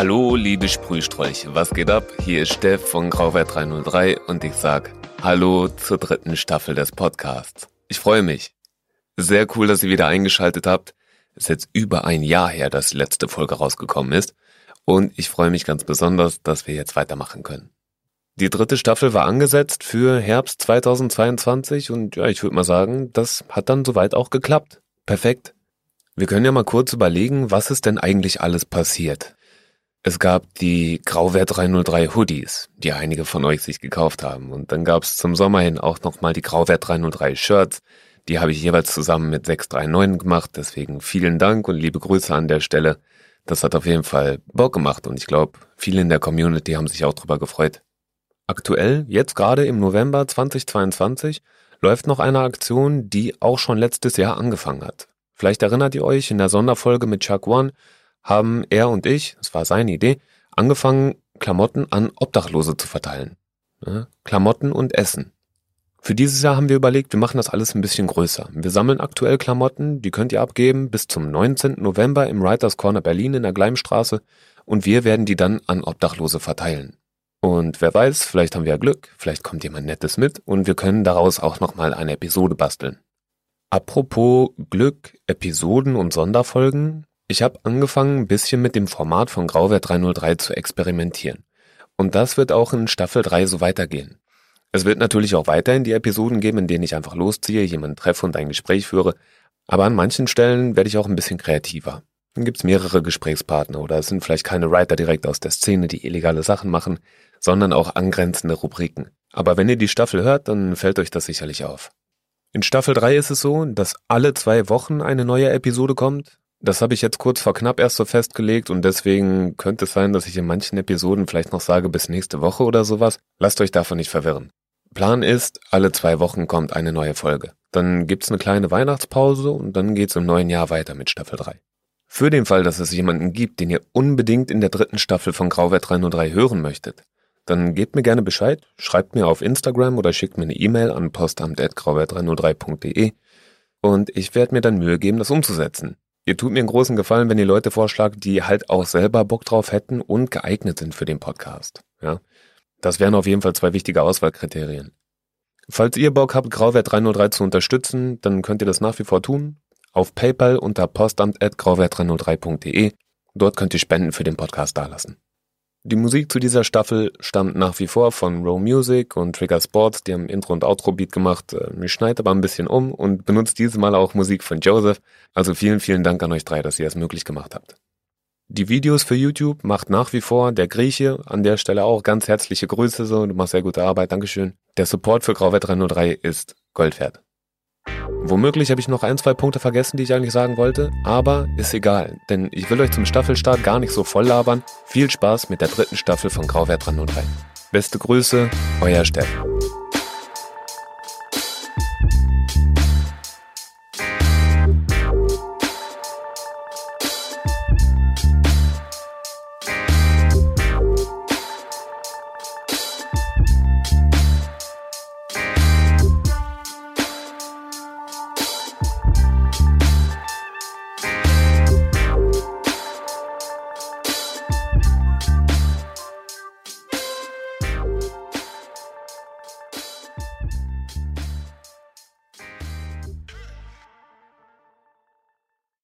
Hallo, liebe Sprühsträuche, was geht ab? Hier ist Steff von Grauwert 303 und ich sag Hallo zur dritten Staffel des Podcasts. Ich freue mich. Sehr cool, dass ihr wieder eingeschaltet habt. Ist jetzt über ein Jahr her, dass die letzte Folge rausgekommen ist und ich freue mich ganz besonders, dass wir jetzt weitermachen können. Die dritte Staffel war angesetzt für Herbst 2022 und ja, ich würde mal sagen, das hat dann soweit auch geklappt. Perfekt. Wir können ja mal kurz überlegen, was ist denn eigentlich alles passiert. Es gab die Grauwert 303 Hoodies, die einige von euch sich gekauft haben. Und dann gab es zum Sommer hin auch nochmal die Grauwert 303 Shirts. Die habe ich jeweils zusammen mit 639 gemacht. Deswegen vielen Dank und liebe Grüße an der Stelle. Das hat auf jeden Fall Bock gemacht und ich glaube, viele in der Community haben sich auch drüber gefreut. Aktuell, jetzt gerade im November 2022, läuft noch eine Aktion, die auch schon letztes Jahr angefangen hat. Vielleicht erinnert ihr euch, in der Sonderfolge mit Chuck One haben er und ich, das war seine Idee, angefangen, Klamotten an Obdachlose zu verteilen. Ja, Klamotten und Essen. Für dieses Jahr haben wir überlegt, wir machen das alles ein bisschen größer. Wir sammeln aktuell Klamotten, die könnt ihr abgeben bis zum 19. November im Writers Corner Berlin in der Gleimstraße und wir werden die dann an Obdachlose verteilen. Und wer weiß, vielleicht haben wir ja Glück, vielleicht kommt jemand Nettes mit und wir können daraus auch nochmal eine Episode basteln. Apropos Glück, Episoden und Sonderfolgen, ich habe angefangen, ein bisschen mit dem Format von Grauwert 303 zu experimentieren. Und das wird auch in Staffel 3 so weitergehen. Es wird natürlich auch weiterhin die Episoden geben, in denen ich einfach losziehe, jemanden treffe und ein Gespräch führe, aber an manchen Stellen werde ich auch ein bisschen kreativer. Dann gibt's mehrere Gesprächspartner oder es sind vielleicht keine Writer direkt aus der Szene, die illegale Sachen machen, sondern auch angrenzende Rubriken. Aber wenn ihr die Staffel hört, dann fällt euch das sicherlich auf. In Staffel 3 ist es so, dass alle zwei Wochen eine neue Episode kommt. Das habe ich jetzt kurz vor knapp erst so festgelegt und deswegen könnte es sein, dass ich in manchen Episoden vielleicht noch sage bis nächste Woche oder sowas. Lasst euch davon nicht verwirren. Plan ist, alle zwei Wochen kommt eine neue Folge. Dann gibt's eine kleine Weihnachtspause und dann geht's im neuen Jahr weiter mit Staffel 3. Für den Fall, dass es jemanden gibt, den ihr unbedingt in der dritten Staffel von Grauwert 303 hören möchtet, dann gebt mir gerne Bescheid, schreibt mir auf Instagram oder schickt mir eine E-Mail an postamt.grauwert303.de und ich werde mir dann Mühe geben, das umzusetzen. Ihr tut mir einen großen Gefallen, wenn ihr Leute vorschlagt, die halt auch selber Bock drauf hätten und geeignet sind für den Podcast. Ja, das wären auf jeden Fall zwei wichtige Auswahlkriterien. Falls ihr Bock habt, Grauwert 303 zu unterstützen, dann könnt ihr das nach wie vor tun. Auf PayPal unter postamt.grauwert303.de. Dort könnt ihr Spenden für den Podcast dalassen. Die Musik zu dieser Staffel stammt nach wie vor von Row Music und Trigger Sports, die haben Intro und Outro Beat gemacht. Äh, ich schneide aber ein bisschen um und benutze dieses Mal auch Musik von Joseph. Also vielen, vielen Dank an euch drei, dass ihr es möglich gemacht habt. Die Videos für YouTube macht nach wie vor der Grieche. An der Stelle auch ganz herzliche Grüße, so. Du machst sehr gute Arbeit, Dankeschön. Der Support für Grauwert 303 ist Gold wert. Womöglich habe ich noch ein, zwei Punkte vergessen, die ich eigentlich sagen wollte, aber ist egal, denn ich will euch zum Staffelstart gar nicht so voll labern. Viel Spaß mit der dritten Staffel von Grauwert 303. Beste Grüße, euer Steffen.